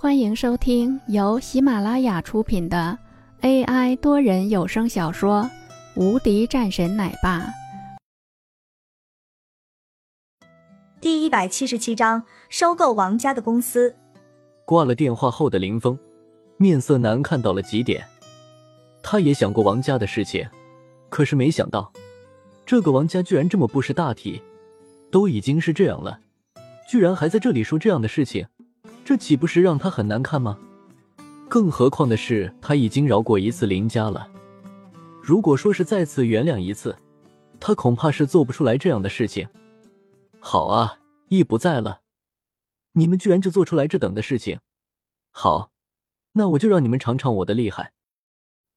欢迎收听由喜马拉雅出品的 AI 多人有声小说《无敌战神奶爸》第一百七十七章：收购王家的公司。挂了电话后的林峰面色难看到了极点。他也想过王家的事情，可是没想到这个王家居然这么不识大体。都已经是这样了，居然还在这里说这样的事情。这岂不是让他很难看吗？更何况的是，他已经饶过一次林家了。如果说是再次原谅一次，他恐怕是做不出来这样的事情。好啊，义不在了，你们居然就做出来这等的事情。好，那我就让你们尝尝我的厉害。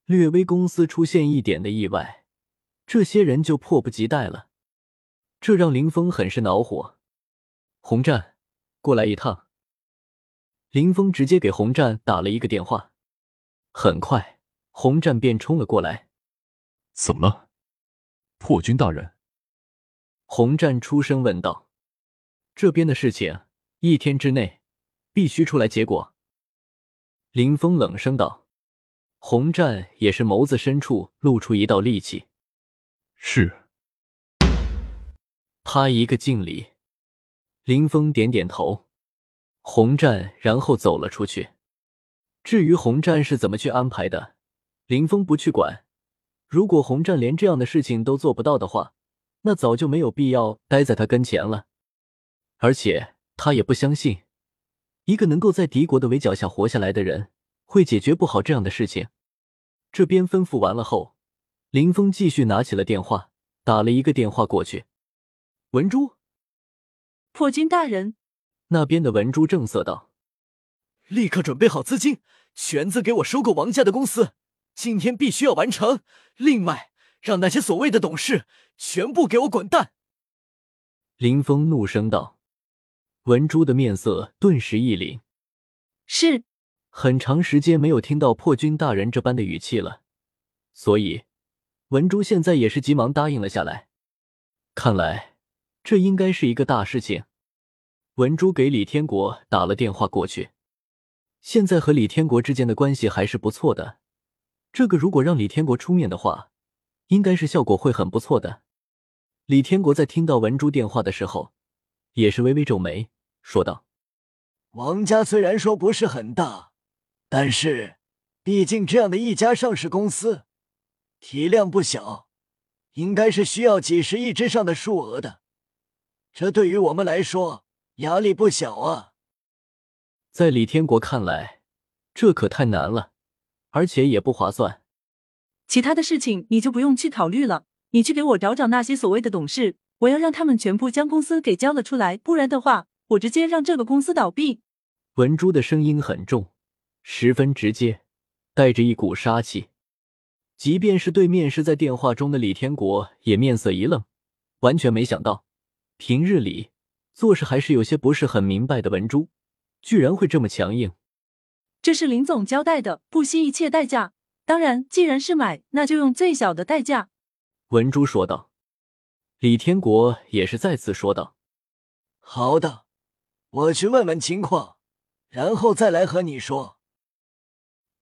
略微公司出现一点的意外，这些人就迫不及待了，这让林峰很是恼火。洪战，过来一趟。林峰直接给洪战打了一个电话，很快洪战便冲了过来。怎么了，破军大人？洪战出声问道：“这边的事情，一天之内必须出来结果。”林峰冷声道。洪战也是眸子深处露出一道戾气。是。他一个敬礼，林峰点点头。洪战然后走了出去。至于洪战是怎么去安排的，林峰不去管。如果洪战连这样的事情都做不到的话，那早就没有必要待在他跟前了。而且他也不相信，一个能够在敌国的围剿下活下来的人会解决不好这样的事情。这边吩咐完了后，林峰继续拿起了电话，打了一个电话过去。文珠，破军大人。那边的文珠正色道：“立刻准备好资金，全资给我收购王家的公司，今天必须要完成。另外，让那些所谓的董事全部给我滚蛋！”林峰怒声道。文珠的面色顿时一凛。是，很长时间没有听到破军大人这般的语气了，所以文珠现在也是急忙答应了下来。看来这应该是一个大事情。文珠给李天国打了电话过去，现在和李天国之间的关系还是不错的。这个如果让李天国出面的话，应该是效果会很不错的。李天国在听到文珠电话的时候，也是微微皱眉，说道：“王家虽然说不是很大，但是毕竟这样的一家上市公司，体量不小，应该是需要几十亿之上的数额的。这对于我们来说。”压力不小啊！在李天国看来，这可太难了，而且也不划算。其他的事情你就不用去考虑了，你去给我找找那些所谓的董事，我要让他们全部将公司给交了出来，不然的话，我直接让这个公司倒闭。文珠的声音很重，十分直接，带着一股杀气。即便是对面是在电话中的李天国，也面色一愣，完全没想到，平日里。做事还是有些不是很明白的文珠，居然会这么强硬。这是林总交代的，不惜一切代价。当然，既然是买，那就用最小的代价。文珠说道。李天国也是再次说道：“好的，我去问问情况，然后再来和你说。”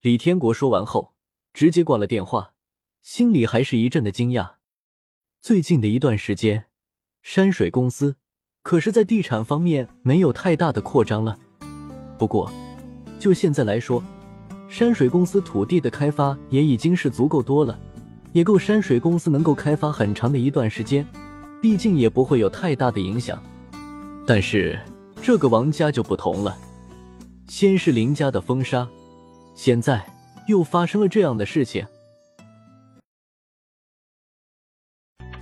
李天国说完后，直接挂了电话，心里还是一阵的惊讶。最近的一段时间，山水公司。可是，在地产方面没有太大的扩张了。不过，就现在来说，山水公司土地的开发也已经是足够多了，也够山水公司能够开发很长的一段时间。毕竟也不会有太大的影响。但是这个王家就不同了，先是林家的封杀，现在又发生了这样的事情。